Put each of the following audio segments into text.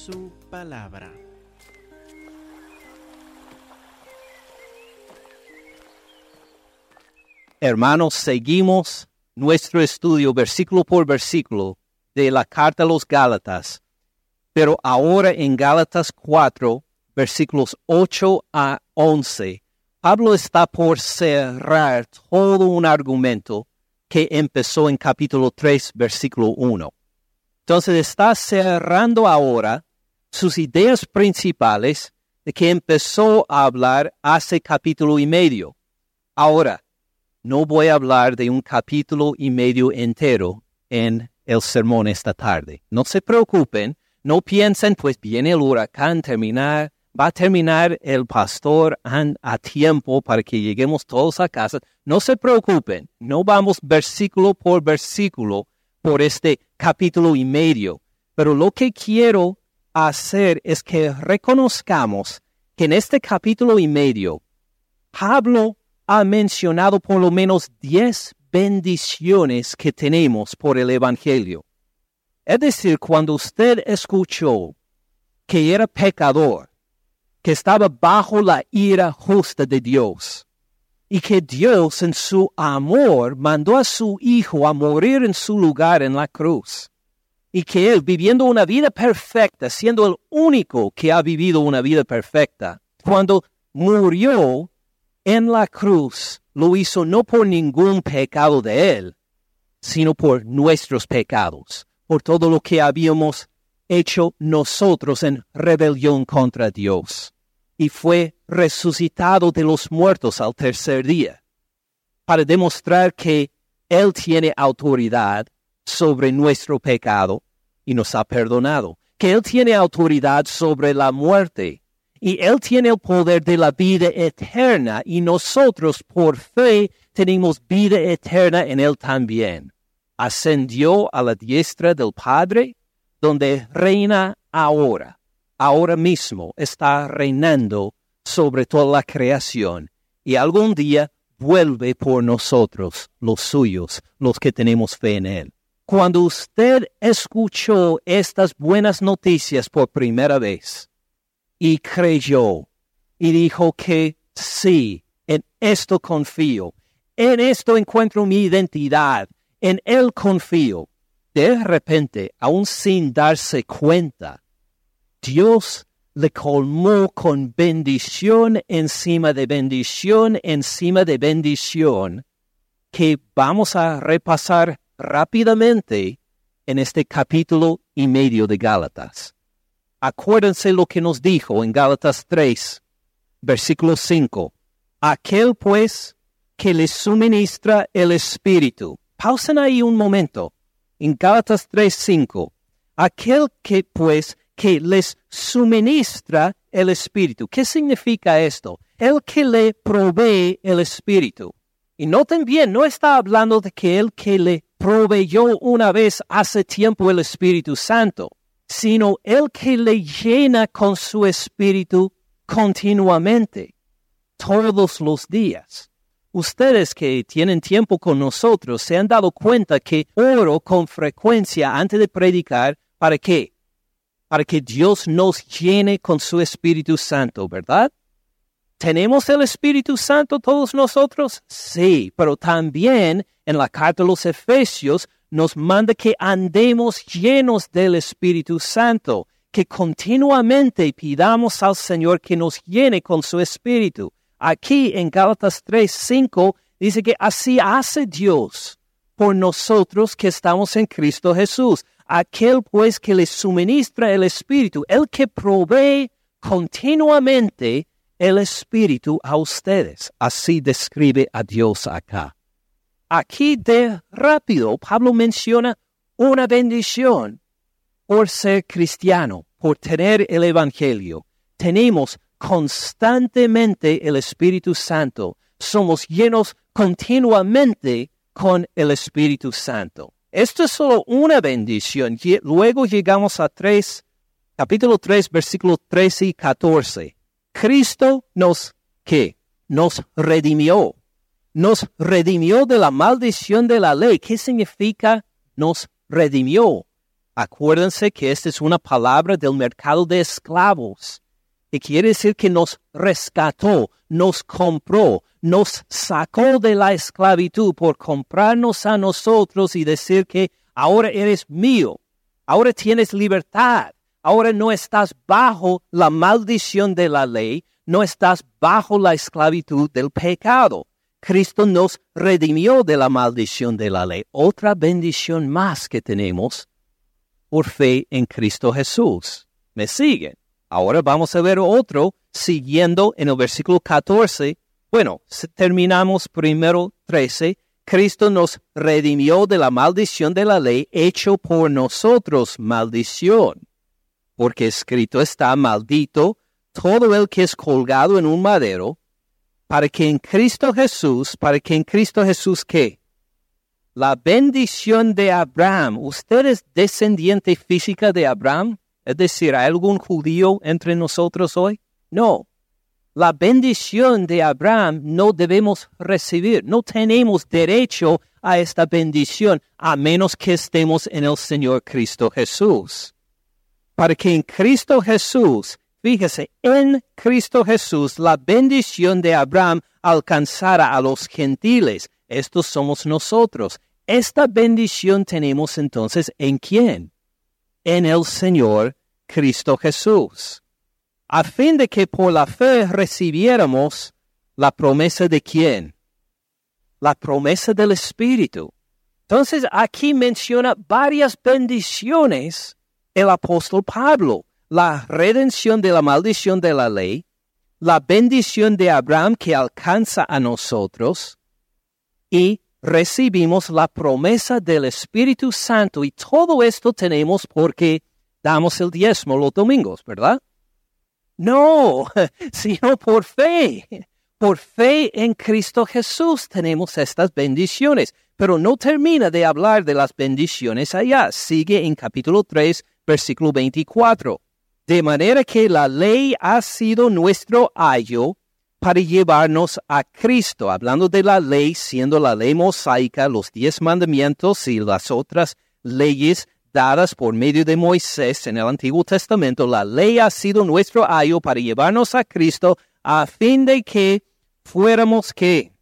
su palabra. Hermanos, seguimos nuestro estudio versículo por versículo de la carta a los Gálatas, pero ahora en Gálatas 4, versículos 8 a 11, Pablo está por cerrar todo un argumento que empezó en capítulo 3, versículo 1. Entonces está cerrando ahora sus ideas principales de que empezó a hablar hace capítulo y medio. Ahora, no voy a hablar de un capítulo y medio entero en el sermón esta tarde. No se preocupen, no piensen, pues viene el huracán terminar, va a terminar el pastor a tiempo para que lleguemos todos a casa. No se preocupen, no vamos versículo por versículo por este capítulo y medio, pero lo que quiero hacer es que reconozcamos que en este capítulo y medio, Pablo ha mencionado por lo menos diez bendiciones que tenemos por el Evangelio. Es decir, cuando usted escuchó que era pecador, que estaba bajo la ira justa de Dios, y que Dios en su amor mandó a su Hijo a morir en su lugar en la cruz, y que Él, viviendo una vida perfecta, siendo el único que ha vivido una vida perfecta, cuando murió en la cruz lo hizo no por ningún pecado de Él, sino por nuestros pecados, por todo lo que habíamos hecho nosotros en rebelión contra Dios. Y fue resucitado de los muertos al tercer día, para demostrar que Él tiene autoridad sobre nuestro pecado y nos ha perdonado, que Él tiene autoridad sobre la muerte y Él tiene el poder de la vida eterna y nosotros por fe tenemos vida eterna en Él también. Ascendió a la diestra del Padre, donde reina ahora, ahora mismo está reinando sobre toda la creación y algún día vuelve por nosotros, los suyos, los que tenemos fe en Él. Cuando usted escuchó estas buenas noticias por primera vez, y creyó y dijo que sí, en esto confío, en esto encuentro mi identidad, en él confío. De repente, aún sin darse cuenta, Dios le colmó con bendición encima de bendición encima de bendición que vamos a repasar rápidamente en este capítulo y medio de Gálatas. Acuérdense lo que nos dijo en Gálatas 3, versículo 5. Aquel pues que les suministra el Espíritu. Pausen ahí un momento. En Gálatas 3, 5. Aquel que pues que les suministra el Espíritu. ¿Qué significa esto? El que le provee el Espíritu. Y noten bien, no está hablando de que el que le proveyó una vez hace tiempo el Espíritu Santo sino el que le llena con su espíritu continuamente, todos los días. Ustedes que tienen tiempo con nosotros se han dado cuenta que oro con frecuencia antes de predicar, ¿para qué? Para que Dios nos llene con su Espíritu Santo, ¿verdad? ¿Tenemos el Espíritu Santo todos nosotros? Sí, pero también en la carta de los Efesios nos manda que andemos llenos del Espíritu Santo, que continuamente pidamos al Señor que nos llene con su Espíritu. Aquí en Gálatas 3, 5 dice que así hace Dios por nosotros que estamos en Cristo Jesús. Aquel pues que le suministra el Espíritu, el que provee continuamente el Espíritu a ustedes. Así describe a Dios acá. Aquí de rápido Pablo menciona una bendición por ser cristiano, por tener el Evangelio. Tenemos constantemente el Espíritu Santo. Somos llenos continuamente con el Espíritu Santo. Esto es solo una bendición. Luego llegamos a 3, capítulo 3, versículos 13 y 14. Cristo nos, ¿qué? Nos redimió nos redimió de la maldición de la ley. ¿Qué significa nos redimió? Acuérdense que esta es una palabra del mercado de esclavos, que quiere decir que nos rescató, nos compró, nos sacó de la esclavitud por comprarnos a nosotros y decir que ahora eres mío, ahora tienes libertad, ahora no estás bajo la maldición de la ley, no estás bajo la esclavitud del pecado. Cristo nos redimió de la maldición de la ley. Otra bendición más que tenemos por fe en Cristo Jesús. ¿Me siguen? Ahora vamos a ver otro siguiendo en el versículo 14. Bueno, terminamos primero 13. Cristo nos redimió de la maldición de la ley hecho por nosotros maldición. Porque escrito está maldito todo el que es colgado en un madero, para que en Cristo Jesús, para que en Cristo Jesús qué? la bendición de Abraham. ¿Usted es descendiente física de Abraham? Es decir, ¿hay algún judío entre nosotros hoy? No. La bendición de Abraham no debemos recibir. No tenemos derecho a esta bendición a menos que estemos en el Señor Cristo Jesús. Para que en Cristo Jesús, fíjese, en Cristo Jesús la bendición de Abraham alcanzara a los gentiles estos somos nosotros. Esta bendición tenemos entonces en quién? En el Señor Cristo Jesús. A fin de que por la fe recibiéramos la promesa de quién? La promesa del Espíritu. Entonces aquí menciona varias bendiciones el apóstol Pablo. La redención de la maldición de la ley, la bendición de Abraham que alcanza a nosotros, y recibimos la promesa del Espíritu Santo y todo esto tenemos porque damos el diezmo los domingos, ¿verdad? No, sino por fe. Por fe en Cristo Jesús tenemos estas bendiciones, pero no termina de hablar de las bendiciones allá. Sigue en capítulo 3, versículo 24. De manera que la ley ha sido nuestro ayo para llevarnos a Cristo, hablando de la ley, siendo la ley mosaica, los diez mandamientos y las otras leyes dadas por medio de Moisés en el Antiguo Testamento, la ley ha sido nuestro ayo para llevarnos a Cristo a fin de que fuéramos que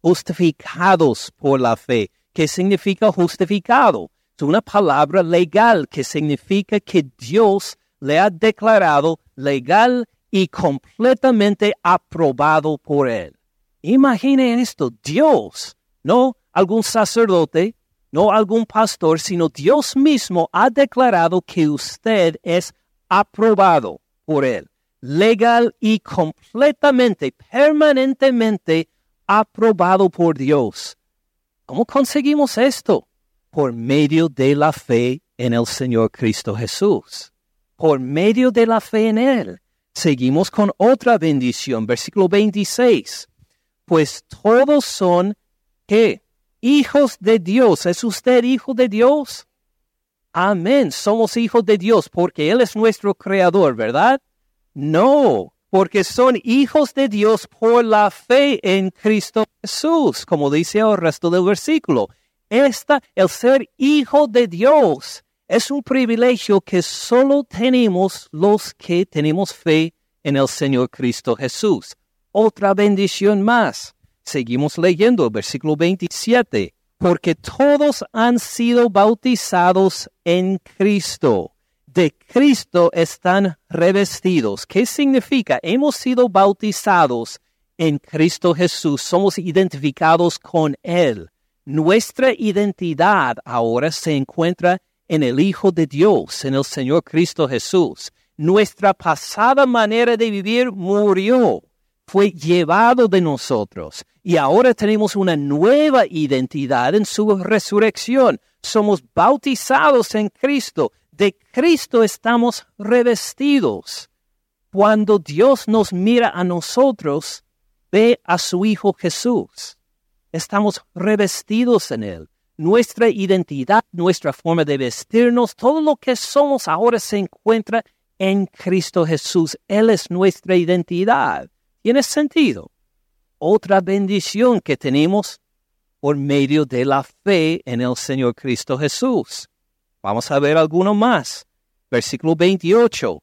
justificados por la fe. ¿Qué significa justificado? Una palabra legal que significa que Dios le ha declarado legal y completamente aprobado por Él. Imaginen esto, Dios, no algún sacerdote, no algún pastor, sino Dios mismo ha declarado que usted es aprobado por Él, legal y completamente, permanentemente aprobado por Dios. ¿Cómo conseguimos esto? Por medio de la fe en el Señor Cristo Jesús, por medio de la fe en Él. Seguimos con otra bendición, versículo 26. Pues todos son, ¿qué? Hijos de Dios. ¿Es usted hijo de Dios? Amén. Somos hijos de Dios porque Él es nuestro creador, ¿verdad? No, porque son hijos de Dios por la fe en Cristo Jesús, como dice el resto del versículo. Esta, el ser hijo de Dios, es un privilegio que solo tenemos los que tenemos fe en el Señor Cristo Jesús. Otra bendición más. Seguimos leyendo el versículo 27. Porque todos han sido bautizados en Cristo. De Cristo están revestidos. ¿Qué significa? Hemos sido bautizados en Cristo Jesús. Somos identificados con Él. Nuestra identidad ahora se encuentra en el Hijo de Dios, en el Señor Cristo Jesús. Nuestra pasada manera de vivir murió, fue llevado de nosotros y ahora tenemos una nueva identidad en su resurrección. Somos bautizados en Cristo, de Cristo estamos revestidos. Cuando Dios nos mira a nosotros, ve a su Hijo Jesús. Estamos revestidos en Él nuestra identidad, nuestra forma de vestirnos, todo lo que somos ahora se encuentra en Cristo Jesús. Él es nuestra identidad. ¿Tiene sentido? Otra bendición que tenemos por medio de la fe en el Señor Cristo Jesús. Vamos a ver alguno más. Versículo 28.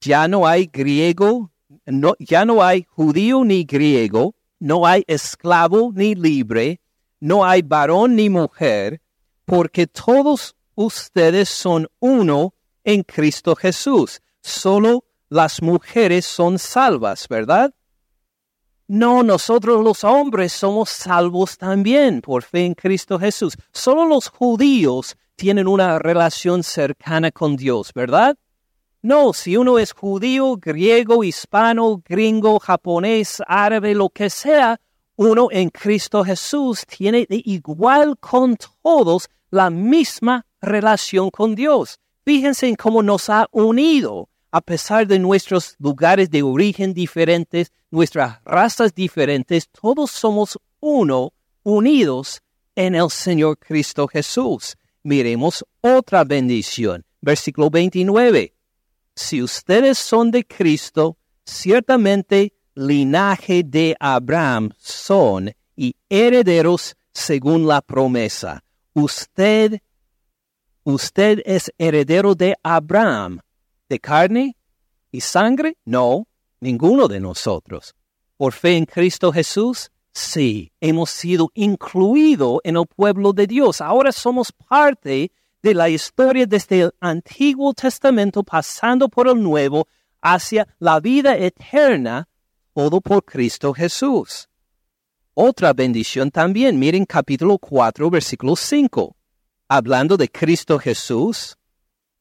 Ya no hay griego, no, ya no hay judío ni griego, no hay esclavo ni libre, no hay varón ni mujer, porque todos ustedes son uno en Cristo Jesús. Solo las mujeres son salvas, ¿verdad? No, nosotros los hombres somos salvos también por fe en Cristo Jesús. Solo los judíos tienen una relación cercana con Dios, ¿verdad? No, si uno es judío, griego, hispano, gringo, japonés, árabe, lo que sea, uno en Cristo Jesús tiene de igual con todos la misma relación con Dios. Fíjense en cómo nos ha unido a pesar de nuestros lugares de origen diferentes, nuestras razas diferentes, todos somos uno, unidos en el Señor Cristo Jesús. Miremos otra bendición. Versículo 29. Si ustedes son de Cristo, ciertamente linaje de Abraham son y herederos según la promesa. Usted, usted es heredero de Abraham de carne y sangre? No, ninguno de nosotros. Por fe en Cristo Jesús, sí, hemos sido incluidos en el pueblo de Dios. Ahora somos parte de la historia desde el Antiguo Testamento pasando por el Nuevo hacia la vida eterna, todo por Cristo Jesús. Otra bendición también, miren capítulo 4, versículo 5. Hablando de Cristo Jesús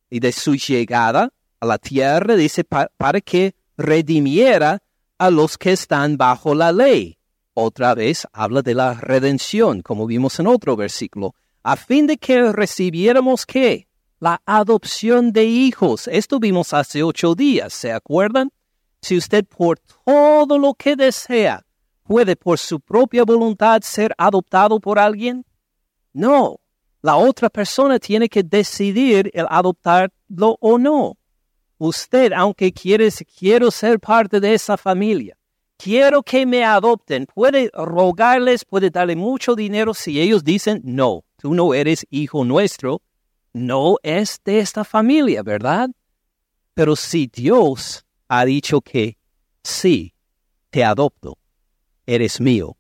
y de su llegada a la tierra, dice, para que redimiera a los que están bajo la ley. Otra vez habla de la redención, como vimos en otro versículo, a fin de que recibiéramos qué? La adopción de hijos. Esto vimos hace ocho días, ¿se acuerdan? Si usted por todo lo que desea puede por su propia voluntad ser adoptado por alguien, no. La otra persona tiene que decidir el adoptarlo o no. Usted, aunque quiere, quiero ser parte de esa familia, quiero que me adopten, puede rogarles, puede darle mucho dinero si ellos dicen, no, tú no eres hijo nuestro, no es de esta familia, ¿verdad? Pero si Dios ha dicho que sí, te adopto, eres mío,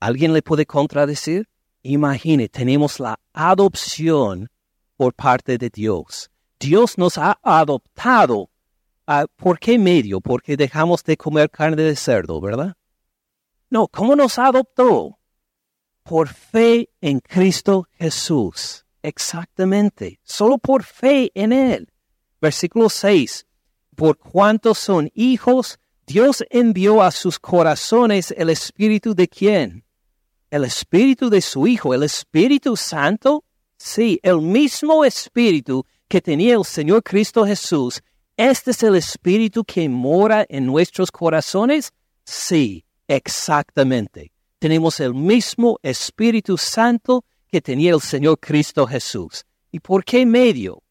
¿alguien le puede contradecir? Imagine, tenemos la adopción por parte de Dios. Dios nos ha adoptado. Ah, ¿Por qué medio? Porque dejamos de comer carne de cerdo, ¿verdad? No, ¿cómo nos adoptó? Por fe en Cristo Jesús. Exactamente. Solo por fe en Él. Versículo 6. Por cuanto son hijos, Dios envió a sus corazones el Espíritu de quién? El Espíritu de su Hijo, el Espíritu Santo. Sí, el mismo Espíritu que tenía el Señor Cristo Jesús, ¿este es el Espíritu que mora en nuestros corazones? Sí, exactamente. Tenemos el mismo Espíritu Santo que tenía el Señor Cristo Jesús. ¿Y por qué medio?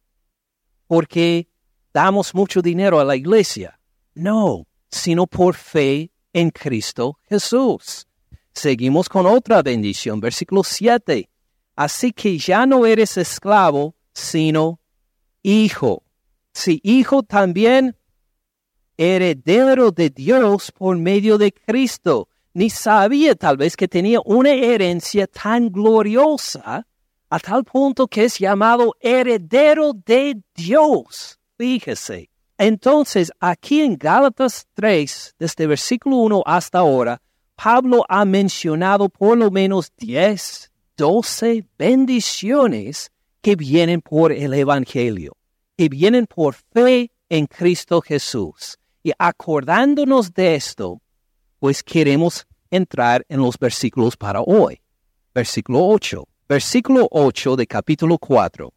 Porque damos mucho dinero a la iglesia. No, sino por fe en Cristo Jesús. Seguimos con otra bendición, versículo 7. Así que ya no eres esclavo, sino hijo. Si hijo también heredero de Dios por medio de Cristo. Ni sabía tal vez que tenía una herencia tan gloriosa a tal punto que es llamado heredero de Dios. Fíjese. Entonces, aquí en Gálatas 3, desde versículo 1 hasta ahora, Pablo ha mencionado por lo menos 10, 12 bendiciones que vienen por el Evangelio, que vienen por fe en Cristo Jesús. Y acordándonos de esto, pues queremos entrar en los versículos para hoy. Versículo 8. Versículo 8 de capítulo 4,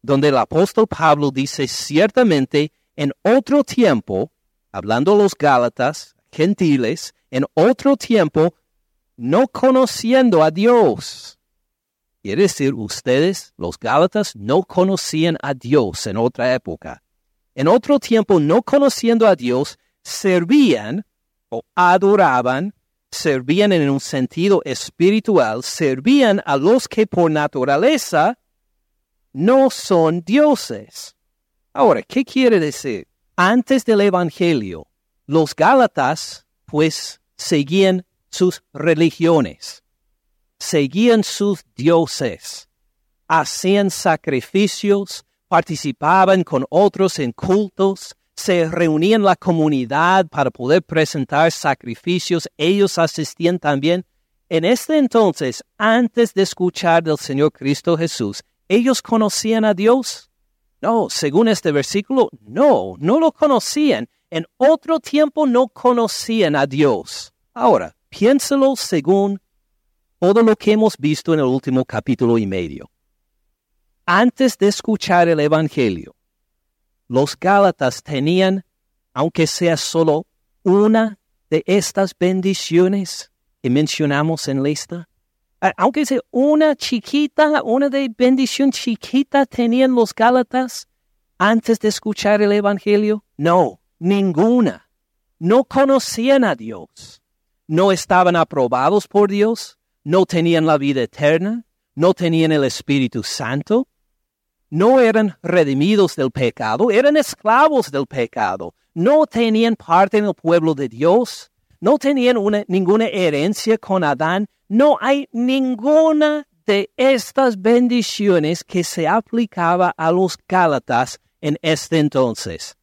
donde el apóstol Pablo dice ciertamente en otro tiempo, hablando a los Gálatas, gentiles, en otro tiempo, no conociendo a Dios, Quiere decir, ustedes, los Gálatas, no conocían a Dios en otra época. En otro tiempo, no conociendo a Dios, servían adoraban, servían en un sentido espiritual, servían a los que por naturaleza no son dioses. Ahora, ¿qué quiere decir? Antes del Evangelio, los Gálatas, pues, seguían sus religiones, seguían sus dioses, hacían sacrificios, participaban con otros en cultos, se reunían la comunidad para poder presentar sacrificios, ellos asistían también. En este entonces, antes de escuchar del Señor Cristo Jesús, ¿ellos conocían a Dios? No, según este versículo, no, no lo conocían. En otro tiempo no conocían a Dios. Ahora, piénselo según todo lo que hemos visto en el último capítulo y medio. Antes de escuchar el Evangelio, los Gálatas tenían, aunque sea solo una de estas bendiciones que mencionamos en lista, aunque sea una chiquita, una de bendición chiquita tenían los Gálatas antes de escuchar el Evangelio, no, ninguna. No conocían a Dios, no estaban aprobados por Dios, no tenían la vida eterna, no tenían el Espíritu Santo, no eran redimidos del pecado, eran esclavos del pecado, no tenían parte en el pueblo de Dios, no tenían ninguna herencia con Adán, no hay ninguna de estas bendiciones que se aplicaba a los Gálatas en este entonces.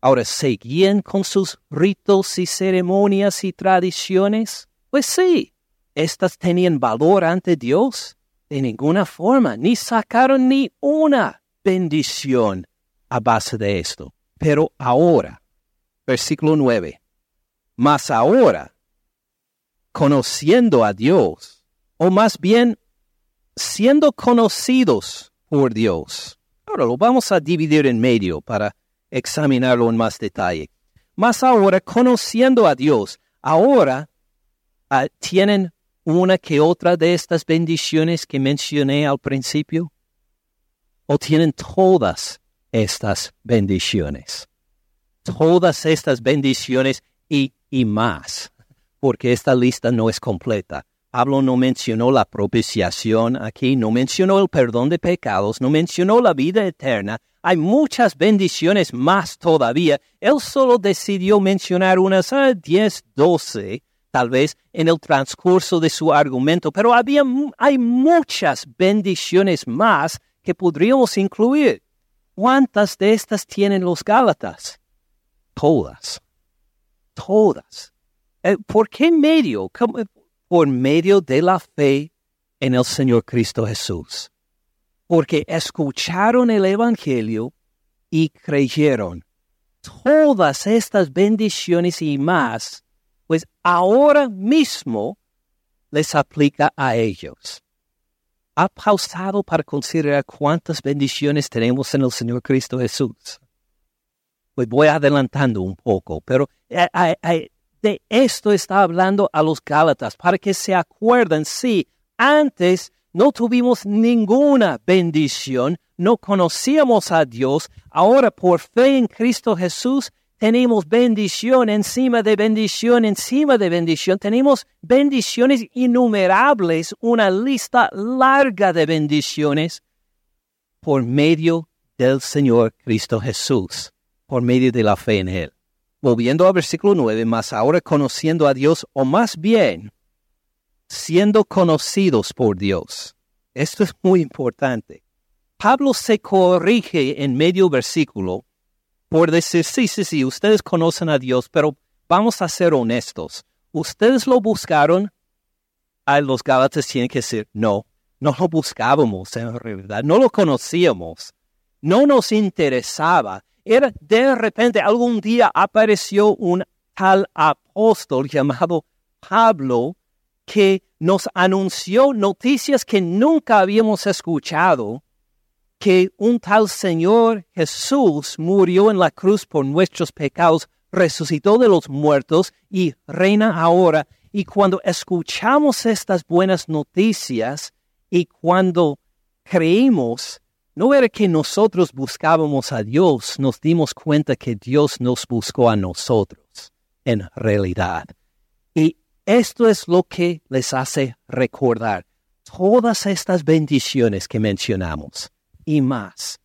Ahora, ¿seguían con sus ritos y ceremonias y tradiciones? Pues sí, estas tenían valor ante Dios de ninguna forma, ni sacaron ni una bendición a base de esto. Pero ahora, versículo 9, mas ahora, conociendo a Dios, o más bien siendo conocidos por Dios. Ahora lo vamos a dividir en medio para examinarlo en más detalle. Mas ahora, conociendo a Dios, ahora uh, tienen una que otra de estas bendiciones que mencioné al principio? ¿O tienen todas estas bendiciones? Todas estas bendiciones y, más, porque esta lista no es completa. Pablo no mencionó la propiciación aquí, no mencionó el perdón de pecados, no mencionó la vida eterna. Hay muchas bendiciones más todavía. Él solo decidió mencionar unas 10, ah, 12 tal vez en el transcurso de su argumento, pero había, hay muchas bendiciones más que podríamos incluir. ¿Cuántas de estas tienen los Gálatas? Todas. Todas. Eh, ¿Por qué medio? Por medio de la fe en el Señor Cristo Jesús. Porque escucharon el Evangelio y creyeron. Todas estas bendiciones y más pues ahora mismo les aplica a ellos. ¿Ha pausado para considerar cuántas bendiciones tenemos en el Señor Cristo Jesús? Pues voy adelantando un poco, pero eh, eh, eh, de esto está hablando a los Gálatas, para que se acuerden, sí, antes no tuvimos ninguna bendición, no conocíamos a Dios, ahora por fe en Cristo Jesús tenemos bendición encima de bendición encima de bendición. Tenemos bendiciones innumerables, una lista larga de bendiciones por medio del Señor Cristo Jesús, por medio de la fe en Él. Volviendo al versículo 9, más ahora conociendo a Dios, o más bien, siendo conocidos por Dios. Esto es muy importante. Pablo se corrige en medio versículo por decir, sí, sí, sí, ustedes conocen a Dios, pero vamos a ser honestos. Ustedes lo buscaron, a los Gálatas tienen que decir, no, no lo buscábamos en realidad, no lo conocíamos, no nos interesaba. Era de repente algún día apareció un tal apóstol llamado Pablo que nos anunció noticias que nunca habíamos escuchado que un tal Señor Jesús murió en la cruz por nuestros pecados, resucitó de los muertos y reina ahora. Y cuando escuchamos estas buenas noticias y cuando creímos, no era que nosotros buscábamos a Dios, nos dimos cuenta que Dios nos buscó a nosotros, en realidad. Y esto es lo que les hace recordar todas estas bendiciones que mencionamos y más.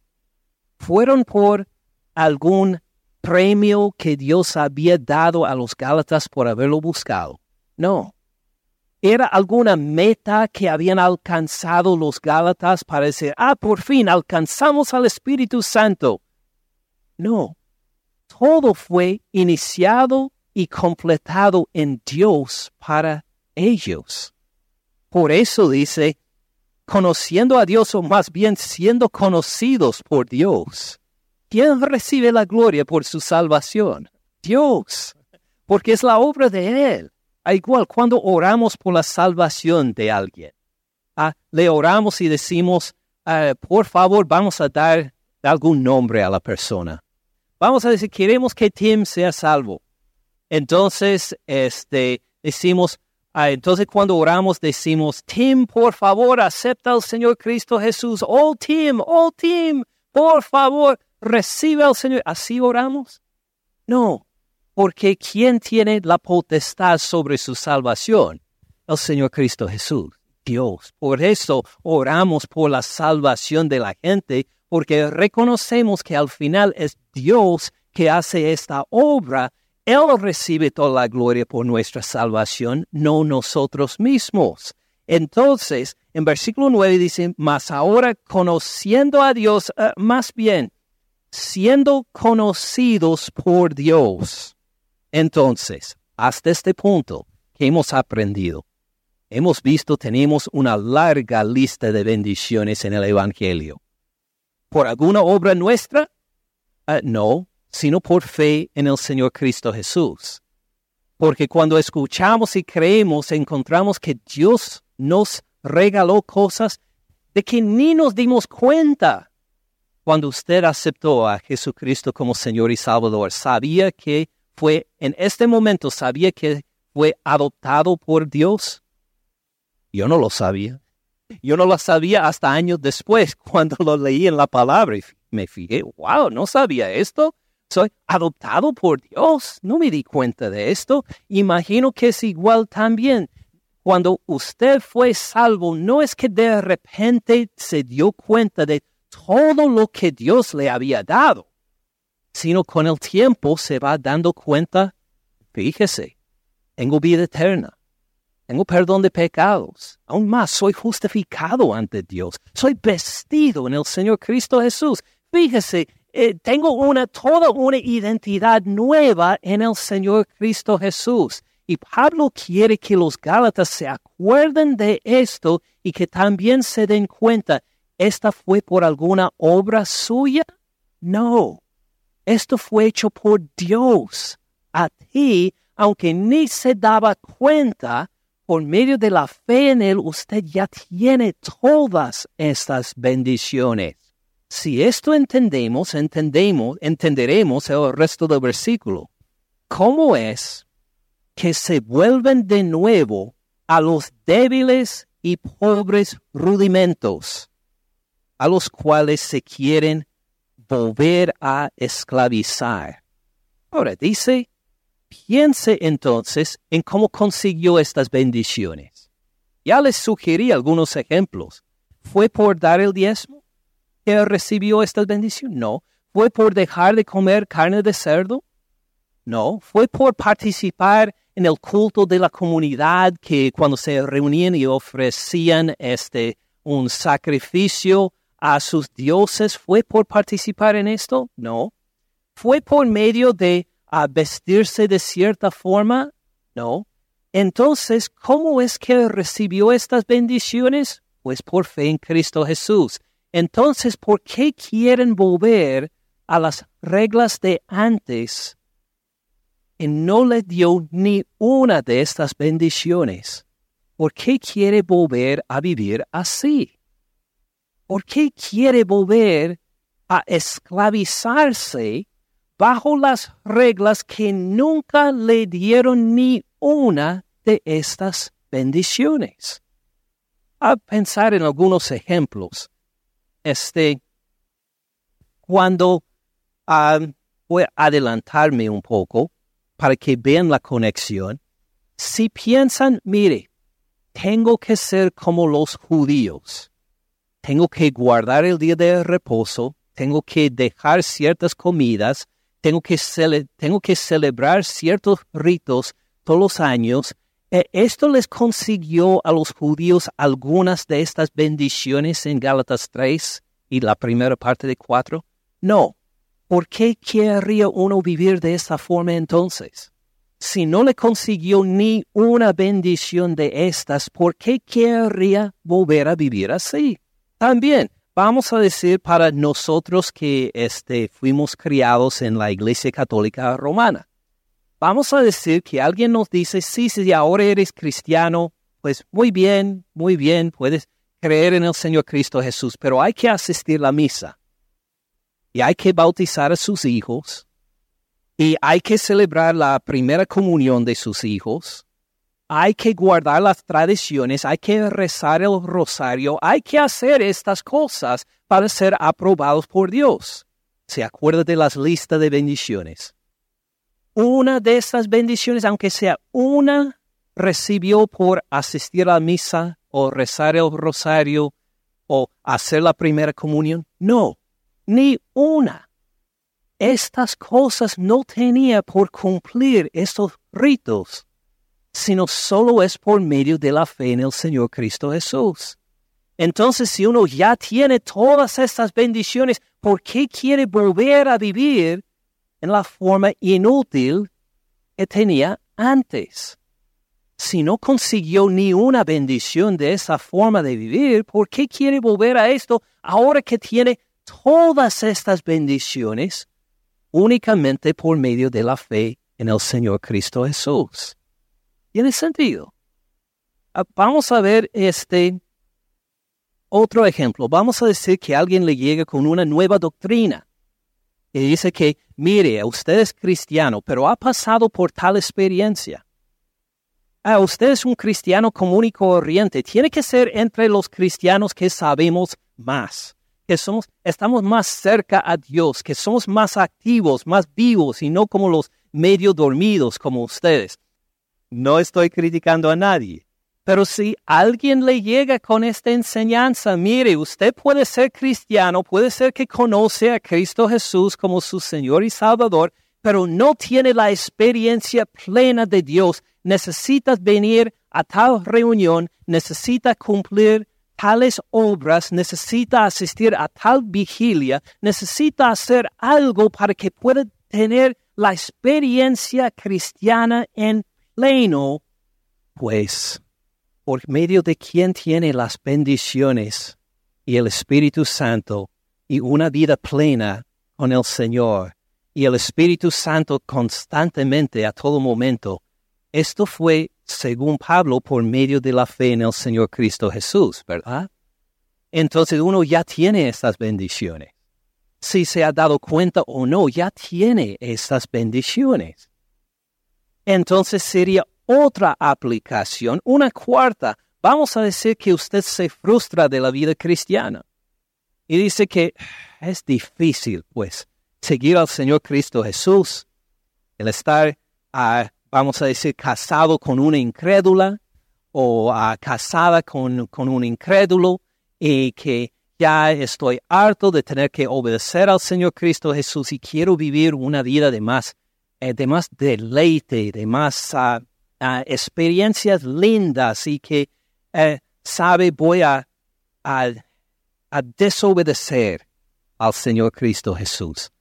¿Fueron por algún premio que Dios había dado a los Gálatas por haberlo buscado? No. ¿Era alguna meta que habían alcanzado los Gálatas para decir, ah, por fin alcanzamos al Espíritu Santo? No. Todo fue iniciado y completado en Dios para ellos. Por eso dice, conociendo a Dios o más bien siendo conocidos por Dios. ¿Quién recibe la gloria por su salvación? Dios, porque es la obra de Él. A igual, cuando oramos por la salvación de alguien, ah, le oramos y decimos, ah, por favor, vamos a dar algún nombre a la persona. Vamos a decir, queremos que Tim sea salvo. Entonces, este, decimos, ah, entonces cuando oramos decimos, Tim, por favor, acepta al Señor Cristo Jesús. Oh, Tim, oh, Tim, por favor, recibe al Señor. ¿Así oramos? No, porque ¿quién tiene la potestad sobre su salvación? El Señor Cristo Jesús, Dios. Por eso oramos por la salvación de la gente, porque reconocemos que al final es Dios que hace esta obra él recibe toda la gloria por nuestra salvación, no nosotros mismos. Entonces, en versículo 9 dice, mas ahora conociendo a Dios, eh, más bien, siendo conocidos por Dios. Entonces, hasta este punto, que hemos aprendido? Hemos visto, tenemos una larga lista de bendiciones en el Evangelio. ¿Por alguna obra nuestra? Eh, no, sino por fe en el Señor Cristo Jesús. Porque cuando escuchamos y creemos, encontramos que Dios nos regaló cosas de que ni nos dimos cuenta. Cuando usted aceptó a Jesucristo como Señor y Salvador, sabía que fue, en este momento, sabía que fue adoptado por Dios. Yo no lo sabía. Yo no lo sabía hasta años después, cuando lo leí en la palabra y me fijé, wow, no sabía esto. Soy adoptado por Dios. No me di cuenta de esto. Imagino que es igual también. Cuando usted fue salvo, no es que de repente se dio cuenta de todo lo que Dios le había dado, sino con el tiempo se va dando cuenta, fíjese, tengo vida eterna, tengo perdón de pecados, aún más soy justificado ante Dios, soy vestido en el Señor Cristo Jesús. Fíjese, eh, tengo una, toda una identidad nueva en el Señor Cristo Jesús. Y Pablo quiere que los Gálatas se acuerden de esto y que también se den cuenta, ¿esta fue por alguna obra suya? No, esto fue hecho por Dios. A ti, aunque ni se daba cuenta, por medio de la fe en Él, usted ya tiene todas estas bendiciones. Si esto entendemos, entendemos, entenderemos el resto del versículo. ¿Cómo es que se vuelven de nuevo a los débiles y pobres rudimentos, a los cuales se quieren volver a esclavizar? Ahora dice, piense entonces en cómo consiguió estas bendiciones. Ya les sugerí algunos ejemplos. ¿Fue por dar el diezmo? Que recibió esta bendición? No. ¿Fue por dejar de comer carne de cerdo? No. ¿Fue por participar en el culto de la comunidad que cuando se reunían y ofrecían este un sacrificio a sus dioses? ¿Fue por participar en esto? No. ¿Fue por medio de ah, vestirse de cierta forma? No. Entonces, ¿cómo es que recibió estas bendiciones? Pues por fe en Cristo Jesús. Entonces, ¿por qué quieren volver a las reglas de antes? Y no le dio ni una de estas bendiciones. ¿Por qué quiere volver a vivir así? ¿Por qué quiere volver a esclavizarse bajo las reglas que nunca le dieron ni una de estas bendiciones? A pensar en algunos ejemplos este, cuando ah, voy a adelantarme un poco para que vean la conexión, si piensan, mire, tengo que ser como los judíos, tengo que guardar el día de reposo, tengo que dejar ciertas comidas, tengo que, tengo que celebrar ciertos ritos todos los años. E, ¿Esto les consiguió a los judíos algunas de estas bendiciones en Gálatas 3 y la primera parte de 4? No. ¿Por qué querría uno vivir de esta forma entonces? Si no le consiguió ni una bendición de estas, ¿por qué querría volver a vivir así? También, vamos a decir para nosotros que este, fuimos criados en la Iglesia Católica Romana. Vamos a decir que alguien nos dice, sí, sí, ahora eres cristiano, pues muy bien, muy bien, puedes creer en el Señor Cristo Jesús, pero hay que asistir a la misa y hay que bautizar a sus hijos y hay que celebrar la primera comunión de sus hijos hay que guardar las tradiciones, hay que rezar el rosario, hay que hacer estas cosas para ser aprobados por Dios. ¿Se acuerda de las listas de bendiciones? Una de estas bendiciones, aunque sea una, recibió por asistir a la misa o rezar el rosario o hacer la primera comunión. No, ni una. Estas cosas no tenía por cumplir estos ritos sino solo es por medio de la fe en el Señor Cristo Jesús. Entonces, si uno ya tiene todas estas bendiciones, ¿por qué quiere volver a vivir en la forma inútil que tenía antes? Si no consiguió ni una bendición de esa forma de vivir, ¿por qué quiere volver a esto ahora que tiene todas estas bendiciones únicamente por medio de la fe en el Señor Cristo Jesús? Tiene sentido. Ah, vamos a ver este otro ejemplo. Vamos a decir que alguien le llega con una nueva doctrina y dice que, mire, usted es cristiano, pero ha pasado por tal experiencia. Ah, usted es un cristiano común y corriente. Tiene que ser entre los cristianos que sabemos más, que somos, estamos más cerca a Dios, que somos más activos, más vivos y no como los medio dormidos como ustedes. No estoy criticando a nadie. Pero si alguien le llega con esta enseñanza, mire, usted puede ser cristiano, puede ser que conoce a Cristo Jesús como su Señor y Salvador, pero no tiene la experiencia plena de Dios. Necesitas venir a tal reunión, necesita cumplir tales obras, necesita asistir a tal vigilia, necesita hacer algo para que pueda tener la experiencia cristiana en pleno, pues, por medio de quien tiene las bendiciones y el Espíritu Santo y una vida plena con el Señor y el Espíritu Santo constantemente a todo momento, esto fue, según Pablo, por medio de la fe en el Señor Cristo Jesús, ¿verdad? Entonces uno ya tiene estas bendiciones. Si se ha dado cuenta o no, ya tiene estas bendiciones entonces sería otra aplicación, una cuarta. Vamos a decir que usted se frustra de la vida cristiana y dice que es difícil, pues, seguir al Señor Cristo Jesús, el estar, ah, vamos a decir, casado con una incrédula o ah, casada con, con un incrédulo y que ya estoy harto de tener que obedecer al Señor Cristo Jesús y quiero vivir una vida de más eh, de más deleite, de más ah, experiencias lindas y que eh, sabe voy a, desobedecer al Señor Cristo Jesús.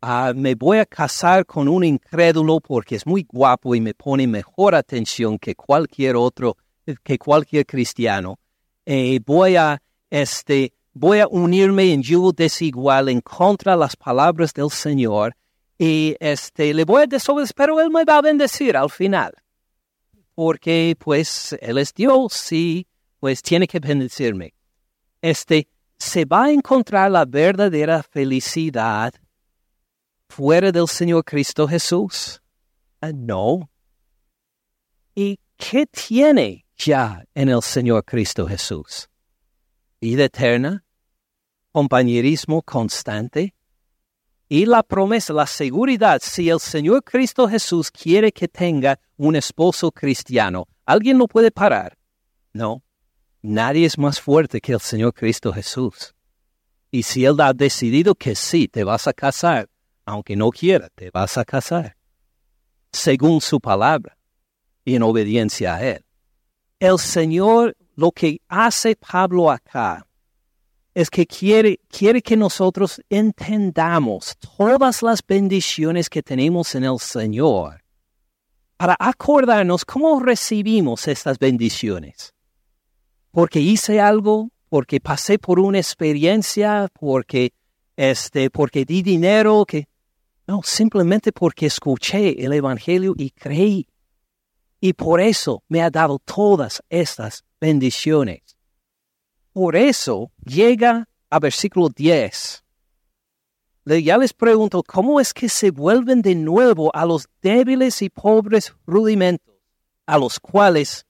Ah, me voy a casar con un incrédulo porque es muy guapo y me pone mejor atención que cualquier otro, que cualquier cristiano. Eh, voy a, este, voy a unirme en yugo desigual en contra las palabras del Señor y este, le voy a desobedecer, pero Él me va a bendecir al final. Porque pues Él es Dios y pues tiene que bendecirme. Este, ¿se va a encontrar la verdadera felicidad fuera del Señor Cristo Jesús? Ah, no. ¿Y qué tiene ya en el Señor Cristo Jesús? Vida eterna, compañerismo constante, y la promesa, la seguridad, si el Señor Cristo Jesús quiere que tenga un esposo cristiano, ¿alguien lo puede parar? No. Nadie es más fuerte que el Señor Cristo Jesús. Y si Él ha decidido que sí, te vas a casar, aunque no quiera, te vas a casar, según su palabra y en obediencia a Él. El Señor, lo que hace Pablo acá, es que quiere, quiere que nosotros entendamos todas las bendiciones que tenemos en el Señor para acordarnos cómo recibimos estas bendiciones. Porque hice algo, porque pasé por una experiencia, porque este, porque di dinero, que no, simplemente porque escuché el evangelio y creí. Y por eso me ha dado todas estas bendiciones. Por eso llega a versículo 10. Ya les pregunto, ¿cómo es que se vuelven de nuevo a los débiles y pobres rudimentos a los cuales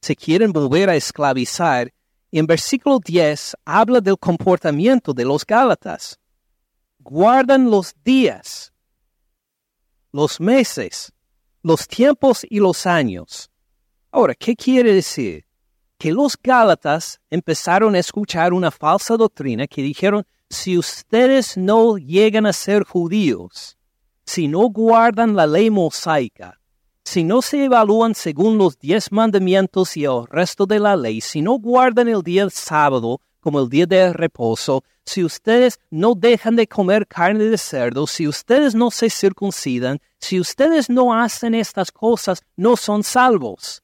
se quieren volver a esclavizar? Y en versículo 10 habla del comportamiento de los Gálatas. Guardan los días, los meses, los tiempos y los años. Ahora, ¿qué quiere decir? Que los Gálatas empezaron a escuchar una falsa doctrina que dijeron, si ustedes no llegan a ser judíos, si no guardan la ley mosaica, si no se evalúan según los diez mandamientos y el resto de la ley, si no guardan el día del sábado como el día de reposo, si ustedes no dejan de comer carne de cerdo, si ustedes no se circuncidan, si ustedes no hacen estas cosas, no son salvos.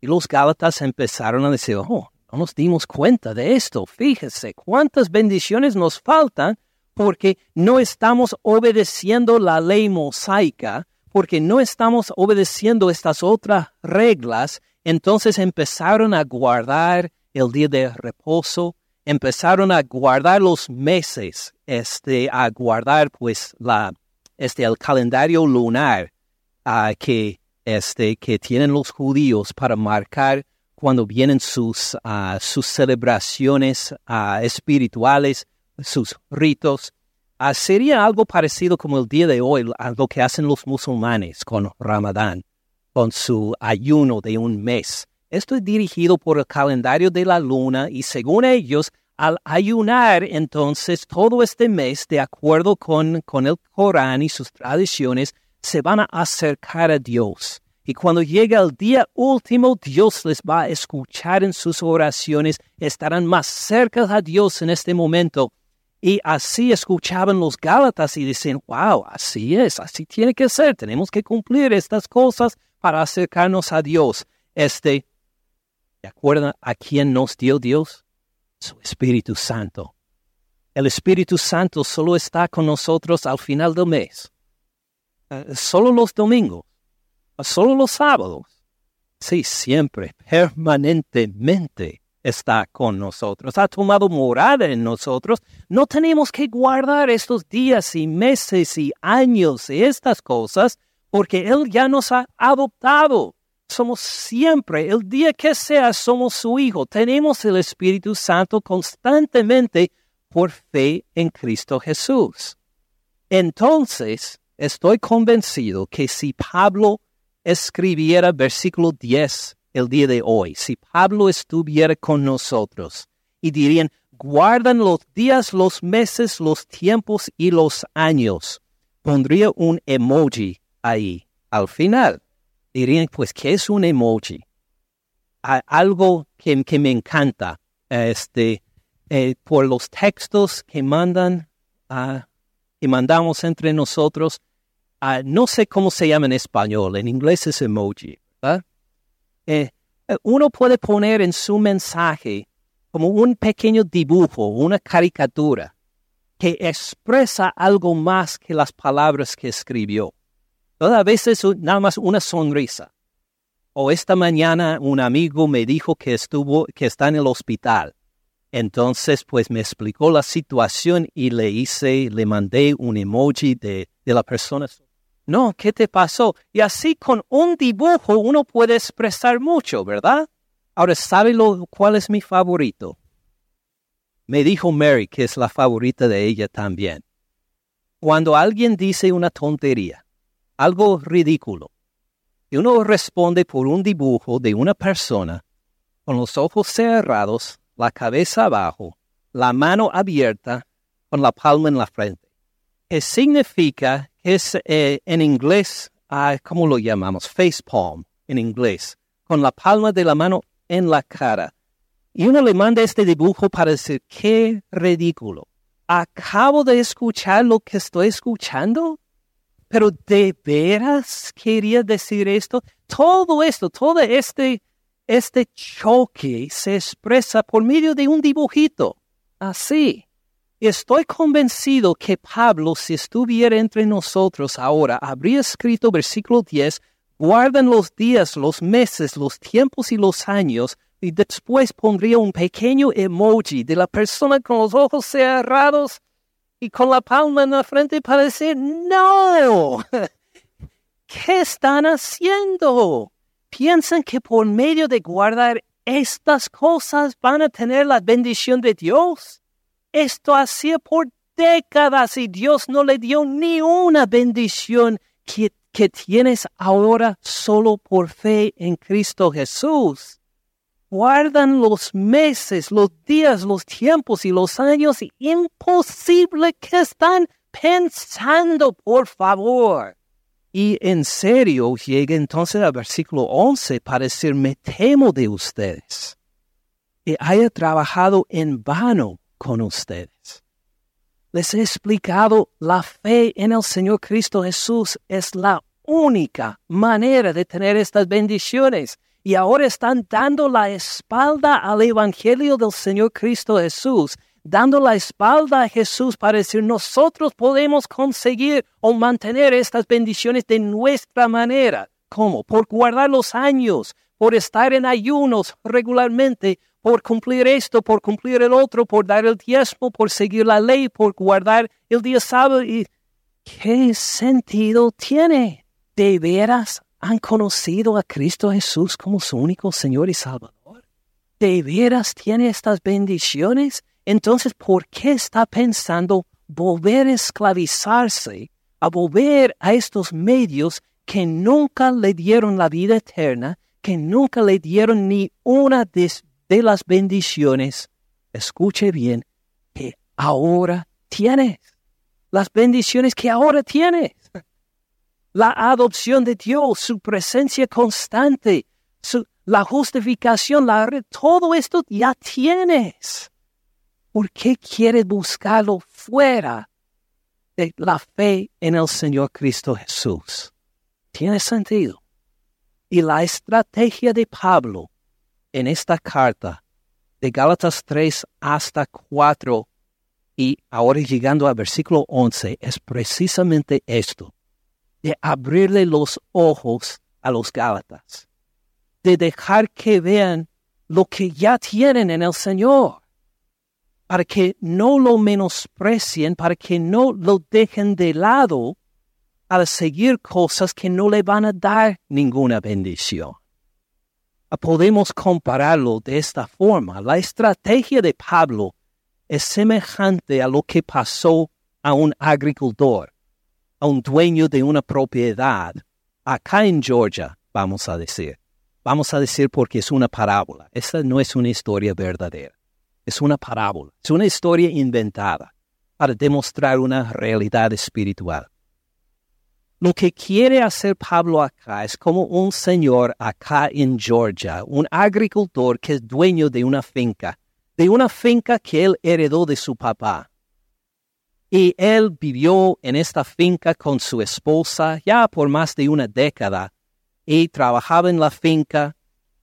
Y los Gálatas empezaron a decir, oh, no nos dimos cuenta de esto. Fíjese cuántas bendiciones nos faltan porque no estamos obedeciendo la ley mosaica, porque no estamos obedeciendo estas otras reglas. Entonces empezaron a guardar el día de reposo, empezaron a guardar los meses, este, a guardar pues la, este, el calendario lunar uh, que este, que tienen los judíos para marcar cuando vienen sus, ah, sus celebraciones ah, espirituales, sus ritos. Ah, sería algo parecido como el día de hoy, a lo que hacen los musulmanes con Ramadán, con su ayuno de un mes. Esto es dirigido por el calendario de la luna y según ellos, al ayunar entonces todo este mes de acuerdo con, con el Corán y sus tradiciones, se van a acercar a Dios. Y cuando llega el día último, Dios les va a escuchar en sus oraciones, estarán más cerca a Dios en este momento. Y así escuchaban los Gálatas y dicen, wow, así es, así tiene que ser, tenemos que cumplir estas cosas para acercarnos a Dios. Este, ¿de acuerdo a quién nos dio Dios? Su Espíritu Santo. El Espíritu Santo solo está con nosotros al final del mes. Eh, solo los domingos, solo los sábados. Sí, siempre, permanentemente está con nosotros, ha tomado morada en nosotros. No tenemos que guardar estos días y meses y años y estas cosas porque Él ya nos ha adoptado. Somos siempre, el día que sea, somos su Hijo. Tenemos el Espíritu Santo constantemente por fe en Cristo Jesús. Entonces, Estoy convencido que si Pablo escribiera versículo 10 el día de hoy, si Pablo estuviera con nosotros y dirían, guardan los días, los meses, los tiempos y los años, pondría un emoji ahí al final. Dirían, pues, ¿qué es un emoji? algo que, me encanta, este, eh, por los textos que mandan, uh, que mandamos entre nosotros, Ah, no sé cómo se llama en español, en inglés es emoji. Eh, eh, uno puede poner en su mensaje como un pequeño dibujo, una caricatura, que expresa algo más que las palabras que escribió. A veces nada más una sonrisa. O esta mañana un amigo me dijo que estuvo, que está en el hospital. Entonces, pues me explicó la situación y le hice, le mandé un emoji de, de la persona no, ¿qué te pasó? Y así con un dibujo uno puede expresar mucho, ¿verdad? Ahora, ¿sabe lo, cuál es mi favorito? Me dijo Mary que es la favorita de ella también. Cuando alguien dice una tontería, algo ridículo, y uno responde por un dibujo de una persona, con los ojos cerrados, la cabeza abajo, la mano abierta, con la palma en la frente. ¿Qué significa? Es eh, en inglés, ah, ¿cómo lo llamamos? Face palm, en inglés, con la palma de la mano en la cara. Y uno le manda este dibujo para decir, qué ridículo. Acabo de escuchar lo que estoy escuchando, pero ¿de veras quería decir esto? Todo esto, todo este este choque se expresa por medio de un dibujito. Así. Estoy convencido que Pablo, si estuviera entre nosotros ahora, habría escrito versículo 10, guardan los días, los meses, los tiempos y los años, y después pondría un pequeño emoji de la persona con los ojos cerrados y con la palma en la frente para decir, no, ¿qué están haciendo? piensan que por medio de guardar estas cosas van a tener la bendición de Dios. Esto hacía por décadas y Dios no le dio ni una bendición que, que tienes ahora solo por fe en Cristo Jesús. Guardan los meses, los días, los tiempos y los años imposible que están pensando, por favor. Y en serio llega entonces al versículo 11 para decir, me temo de ustedes, que haya trabajado en vano con ustedes. Les he explicado, la fe en el Señor Cristo Jesús es la única manera de tener estas bendiciones. Y ahora están dando la espalda al Evangelio del Señor Cristo Jesús dando la espalda a Jesús para decir, nosotros podemos conseguir o mantener estas bendiciones de nuestra manera. ¿Cómo? Por guardar los años, por estar en ayunos regularmente, por cumplir esto, por cumplir el otro, por dar el diezmo, por seguir la ley, por guardar el día sábado. ¿Y qué sentido tiene? ¿De veras han conocido a Cristo Jesús como su único Señor y Salvador? ¿De veras tiene estas bendiciones? Entonces, ¿por qué está pensando volver a esclavizarse, a volver a estos medios que nunca le dieron la vida eterna, que nunca le dieron ni una de, las bendiciones? Escuche bien, que ahora tienes. Las bendiciones que ahora tienes. La adopción de Dios, su presencia constante, la justificación, la, todo esto ya tienes. ¿Por qué quieres buscarlo fuera de la fe en el Señor Cristo Jesús? Tiene sentido. Y la estrategia de Pablo en esta carta de Gálatas 3 hasta 4 y ahora llegando al versículo 11 es precisamente esto, de abrirle los ojos a los Gálatas, de dejar que vean lo que ya tienen en el Señor para que no lo menosprecien, para que no lo dejen de lado al seguir cosas que no le van a dar ninguna bendición. Podemos compararlo de esta forma. La estrategia de Pablo es semejante a lo que pasó a un agricultor, a un dueño de una propiedad, acá en Georgia, vamos a decir. Vamos a decir porque es una parábola. Esta no es una historia verdadera es una parábola, es una historia inventada para demostrar una realidad espiritual. Lo que quiere hacer Pablo acá es como un señor acá en Georgia, un agricultor que es dueño de una finca, de una finca que él heredó de su papá. Y él vivió en esta finca con su esposa ya por más de una década y trabajaba en la finca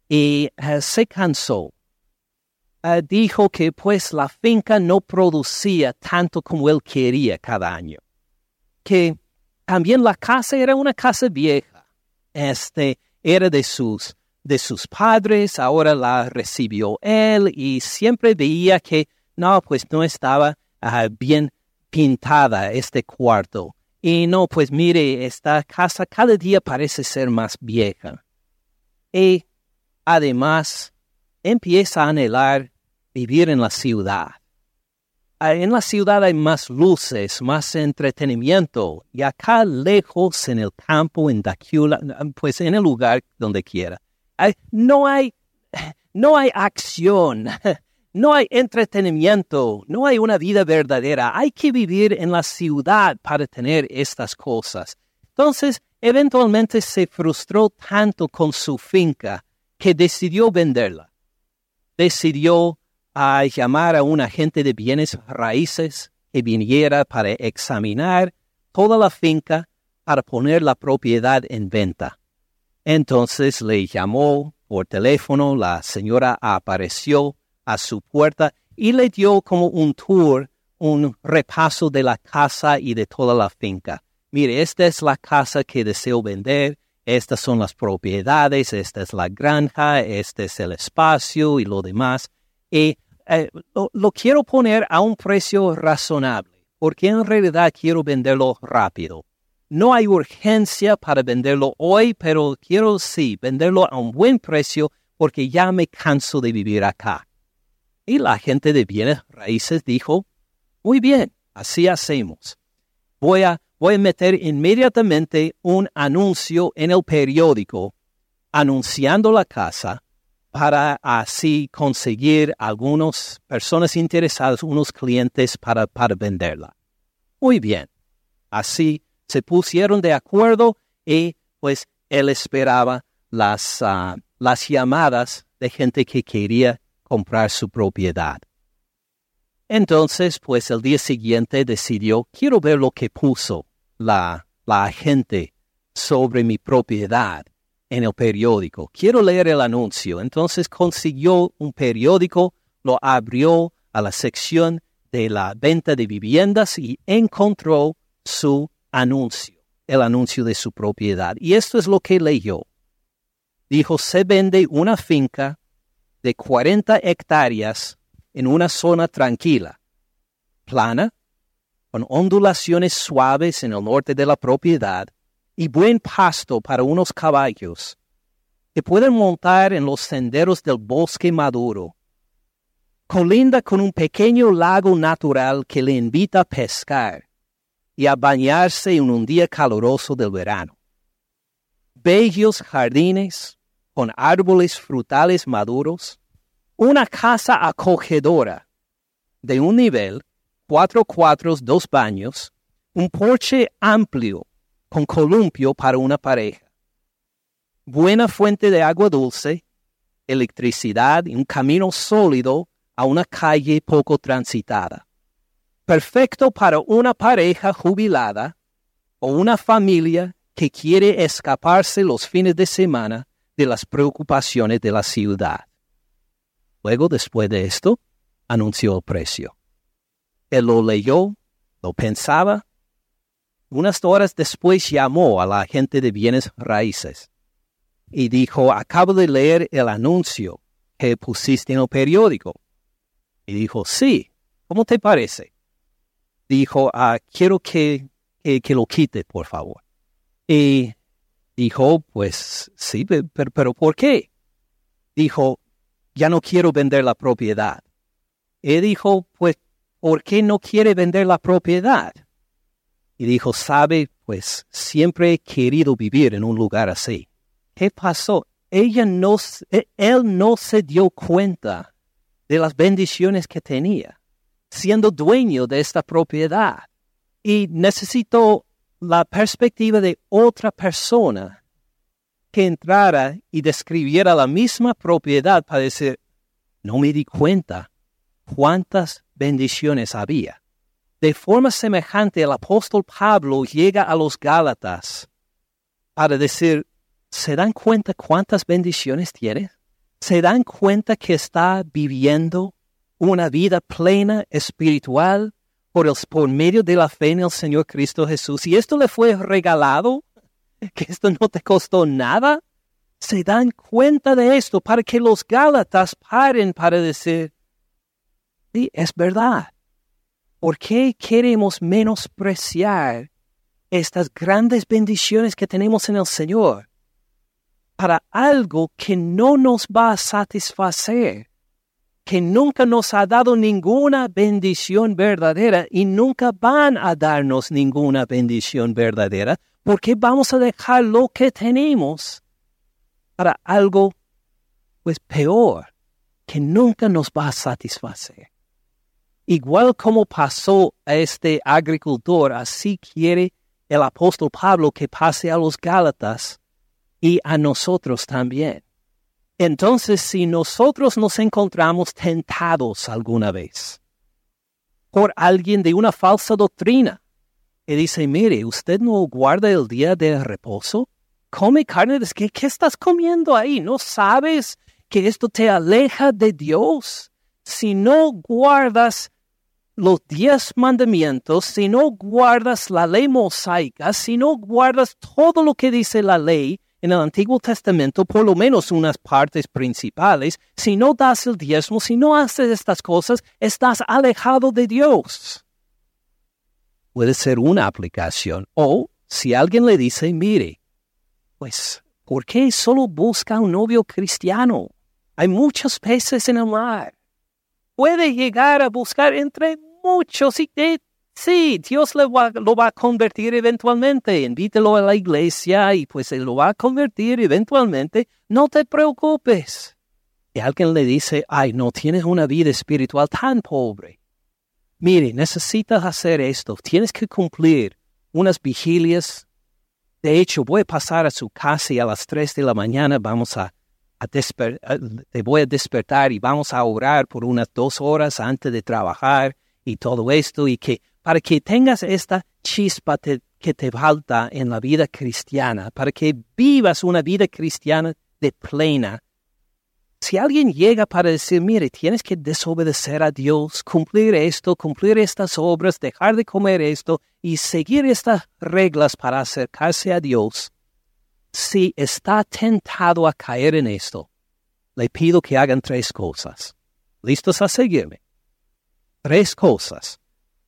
y eh, se cansó Ah, dijo que pues la finca no producía tanto como él quería cada año. Que también la casa era una casa vieja. Este era de sus, de sus padres, ahora la recibió él y siempre veía que no, pues no estaba ah, bien pintada este cuarto. Y no, pues mire, esta casa cada día parece ser más vieja. Y además empieza a anhelar vivir en la ciudad. En la ciudad hay más luces, más entretenimiento, y acá lejos en el campo, en Dacula, pues en el lugar donde quiera. no hay, no hay acción, no hay entretenimiento, no hay una vida verdadera. Hay que vivir en la ciudad para tener estas cosas. Entonces, eventualmente se frustró tanto con su finca que decidió venderla. Decidió a llamar a un agente de bienes raíces que viniera para examinar toda la finca para poner la propiedad en venta. Entonces le llamó por teléfono, la señora apareció a su puerta y le dio como un tour, un repaso de la casa y de toda la finca. Mire, esta es la casa que deseo vender, estas son las propiedades, esta es la granja, este es el espacio y lo demás. Y eh, lo quiero poner a un precio razonable, porque en realidad quiero venderlo rápido. No hay urgencia para venderlo hoy, pero quiero sí venderlo a un buen precio porque ya me canso de vivir acá. Y la gente de bienes raíces dijo, muy bien, así hacemos. Voy a, voy a meter inmediatamente un anuncio en el periódico anunciando la casa para así conseguir algunas personas interesadas, unos clientes para, para venderla. Muy bien, así se pusieron de acuerdo y pues él esperaba las, ah, las llamadas de gente que quería comprar su propiedad. Entonces, pues el día siguiente decidió, quiero ver lo que puso la, la agente sobre mi propiedad en el periódico. Quiero leer el anuncio. Entonces consiguió un periódico, lo abrió a la sección de la venta de viviendas y encontró su anuncio, el anuncio de su propiedad. Y esto es lo que leyó. Dijo, se vende una finca de 40 hectáreas en una zona tranquila, plana, con ondulaciones suaves en el norte de la propiedad y buen pasto para unos caballos que pueden montar en los senderos del bosque maduro. Colinda con un pequeño lago natural que le invita a pescar y a bañarse en un día caluroso del verano. Bellos jardines con árboles frutales maduros, una casa acogedora de un nivel, cuatro cuartos, dos baños, un porche amplio con columpio para una pareja, buena fuente de agua dulce, electricidad y un camino sólido a una calle poco transitada perfecto para una pareja jubilada o una familia que quiere escaparse los fines de semana de las preocupaciones de la ciudad. Luego, después de esto, anunció el precio. Él lo leyó, lo pensaba. Unas horas después llamó a la agente de bienes raíces y dijo, acabo de leer el anuncio que pusiste en el periódico. Y dijo, sí, ¿cómo te parece? dijo, ah, quiero que, que, lo quite, por favor. Y dijo, pues sí, pero, pero ¿por qué? Dijo, ya no quiero vender la propiedad. Y dijo, pues, ¿por qué no quiere vender la propiedad? Y dijo, sabe, pues siempre he querido vivir en un lugar así. ¿Qué pasó? Ella no, e, él no se dio cuenta de las bendiciones que tenía siendo dueño de esta propiedad. Y necesito la perspectiva de otra persona que entrara y describiera la misma propiedad para decir, no me di cuenta cuántas bendiciones había. De forma semejante, el apóstol Pablo llega a los Gálatas para decir, ¿se dan cuenta cuántas bendiciones tiene? ¿Se dan cuenta que está viviendo una vida plena espiritual por, el, por medio de la fe en el Señor Cristo Jesús. Y esto le fue regalado, que esto no te costó nada. Se dan cuenta de esto para que los Gálatas paren para decir, sí, es verdad. ¿Por qué queremos menospreciar estas grandes bendiciones que tenemos en el Señor para algo que no nos va a satisfacer? que nunca nos ha dado ninguna bendición verdadera y nunca van a darnos ninguna bendición verdadera, porque vamos a dejar lo que tenemos para algo pues peor, que nunca nos va a satisfacer. Igual como pasó a este agricultor, así quiere el apóstol Pablo que pase a los Gálatas y a nosotros también. Entonces, si nosotros nos encontramos tentados alguna vez por alguien de una falsa doctrina, y dice, mire, usted no guarda el día de reposo, come carne ¿qué, ¿qué estás comiendo ahí? ¿No sabes que esto te aleja de Dios? Si no guardas los diez mandamientos, si no guardas la ley mosaica, si no guardas todo lo que dice la ley en el Antiguo Testamento, por lo menos unas partes principales, si no das el diezmo, si no haces estas cosas, estás alejado de Dios. Puede ser una aplicación. O si alguien le dice, mire, pues, ¿por qué solo busca un novio cristiano? Hay muchos peces en el mar. Puede llegar a buscar entre muchos y sí, Dios lo va a convertir eventualmente. Invítelo a la iglesia y pues lo va a convertir eventualmente. No te preocupes. Y alguien le dice, ay, no tienes una vida espiritual tan pobre. Mire, necesitas hacer esto. Tienes que cumplir unas vigilias. De hecho, voy a pasar a su casa y a las tres de la mañana vamos a te voy a despertar y vamos a orar por unas dos horas antes de trabajar y todo esto y que para que tengas esta chispa que te falta en la vida cristiana, para que vivas una vida cristiana de plena. Si alguien llega para decir, mire, tienes que desobedecer a Dios, cumplir esto, cumplir estas obras, dejar de comer esto y seguir estas reglas para acercarse a Dios, si está tentado a caer en esto, le pido que hagan tres cosas. ¿Listos a seguirme? Tres cosas.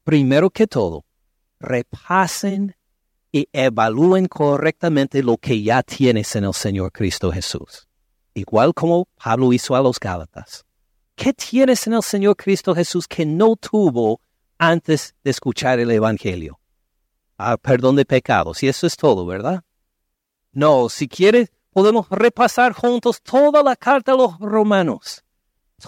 Primero que todo, repasen y evalúen correctamente lo que ya tienes en el Señor Cristo Jesús. Igual como Pablo hizo a los Gálatas. ¿Qué tienes en el Señor Cristo Jesús que no tuvo antes de escuchar el Evangelio? Ah, perdón de pecados. Y eso es todo, ¿verdad? No, si quieres, podemos repasar juntos toda la carta a los romanos,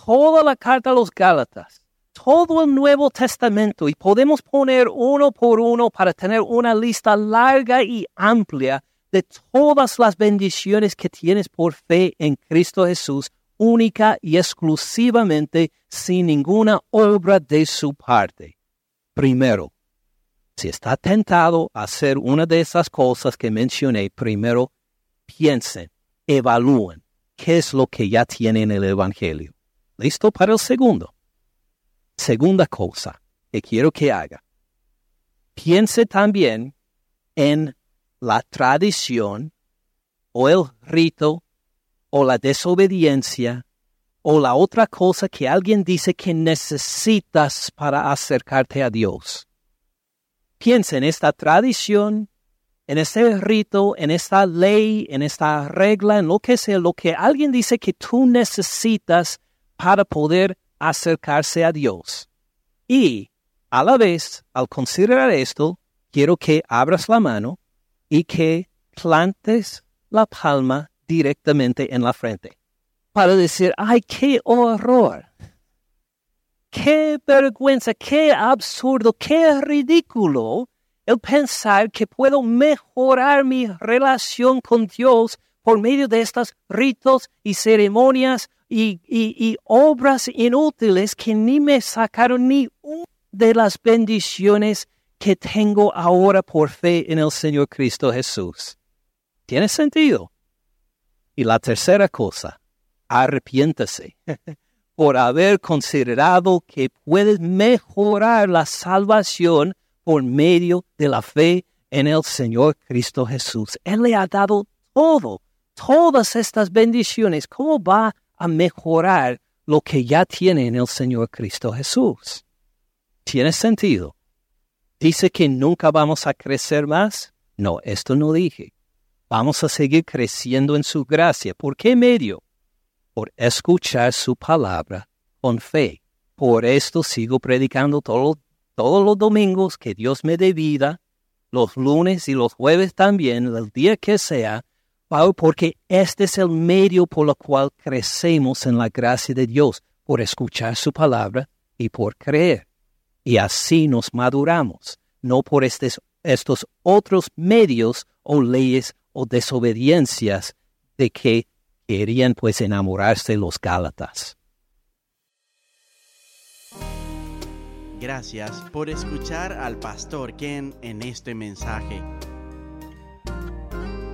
toda la carta a los gálatas, todo el Nuevo Testamento y podemos poner uno por uno para tener una lista larga y amplia de todas las bendiciones que tienes por fe en Cristo Jesús, única y exclusivamente sin ninguna obra de su parte. Primero, si está tentado a hacer una de esas cosas que mencioné, primero piensen, evalúen qué es lo que ya tienen en el Evangelio. ¿Listo para el segundo? Segunda cosa que quiero que haga. Piense también en la tradición o el rito o la desobediencia o la otra cosa que alguien dice que necesitas para acercarte a Dios. Piensa en esta tradición, en este rito, en esta ley, en esta regla, en lo que sea, lo que alguien dice que tú necesitas para poder acercarse a Dios. Y a la vez, al considerar esto, quiero que abras la mano y que plantes la palma directamente en la frente para decir, ay, qué horror. Qué vergüenza, qué absurdo, qué ridículo el pensar que puedo mejorar mi relación con Dios por medio de estos ritos y ceremonias y, obras inútiles que ni me sacaron ni una de las bendiciones que tengo ahora por fe en el Señor Cristo Jesús. ¿Tiene sentido? Y la tercera cosa, arrepiéntase. por haber considerado que puedes mejorar la salvación por medio de la fe en el Señor Cristo Jesús. Él le ha dado todo, todas estas bendiciones. ¿Cómo va a mejorar lo que ya tiene en el Señor Cristo Jesús? ¿Tiene sentido? ¿Dice que nunca vamos a crecer más? No, esto no dije. Vamos a seguir creciendo en su gracia. ¿Por qué medio? Por escuchar su palabra con fe. Por esto sigo predicando todos los domingos que Dios me dé vida, los lunes y los jueves también, el día que sea, porque este es el medio por el cual crecemos en la gracia de Dios, por escuchar su palabra y por creer. Y así nos maduramos, no por estos, estos otros medios o leyes o desobediencias de que querían pues enamorarse los Gálatas. Gracias por escuchar al pastor Ken en este mensaje.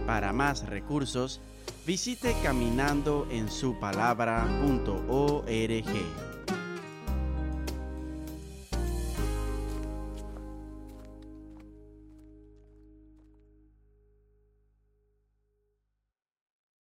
Para más recursos, visite caminandoensupalabra.org.